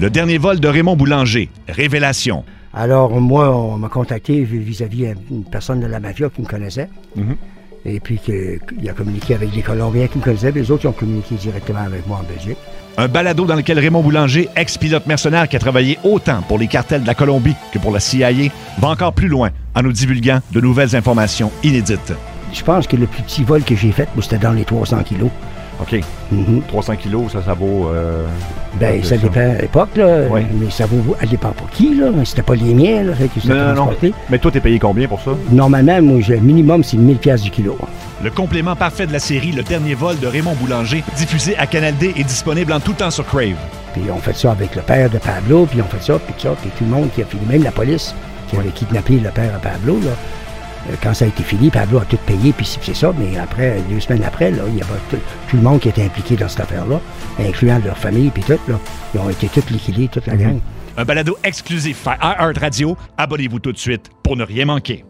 Le dernier vol de Raymond Boulanger. Révélation. Alors, moi, on m'a contacté vis-à-vis une personne de la mafia qui me connaissait. Mhm. Et puis, que- il a communiqué avec des Colombiens qui me connaissaient. Les autres, ils ont communiqué directement avec moi en Belgique. Un balado dans lequel Raymond Boulanger, ex-pilote mercenaire qui a travaillé autant pour les cartels de la Colombie que pour la CIA, va encore plus loin en nous divulguant de nouvelles informations inédites. Je pense que le plus petit vol que j'ai fait, c'était dans les 300 kilos. OK. Mhm. 300 kilos, ça, ça vaut... euh, Ben, ça dépend à l'époque, là. Oui. Mais ça vaut, ça dépend pour qui, là. C'était pas les miens, là. Non, non, non. Mais toi, t'es payé combien pour ça? Normalement, moi, j'ai- le minimum, c'est 1000 pièces du kilo. Le complément parfait de la série Le dernier vol de Raymond Boulanger, diffusé à Canal D et disponible en tout temps sur Crave. Puis on fait ça avec le père de Pablo, puis on fait ça, puis tout ça, puis tout le monde qui a fini, même la police qui avait kidnappé le père de Pablo, là. Euh, Quand ça a été fini, Pablo a tout payé, puis c'est ça, mais après, deux semaines après, là, il y avait tout, tout le monde qui était impliqué dans cette affaire-là, incluant leur famille, puis tout, là. Ils ont été tous liquidés, toute la gang. Un balado exclusif à iHeart Radio. Abonnez-vous tout de suite pour ne rien manquer.